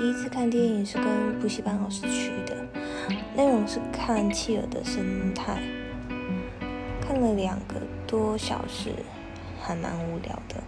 第一次看电影是跟补习班老师去的，内容是看企鹅的生态，看了两个多小时，还蛮无聊的。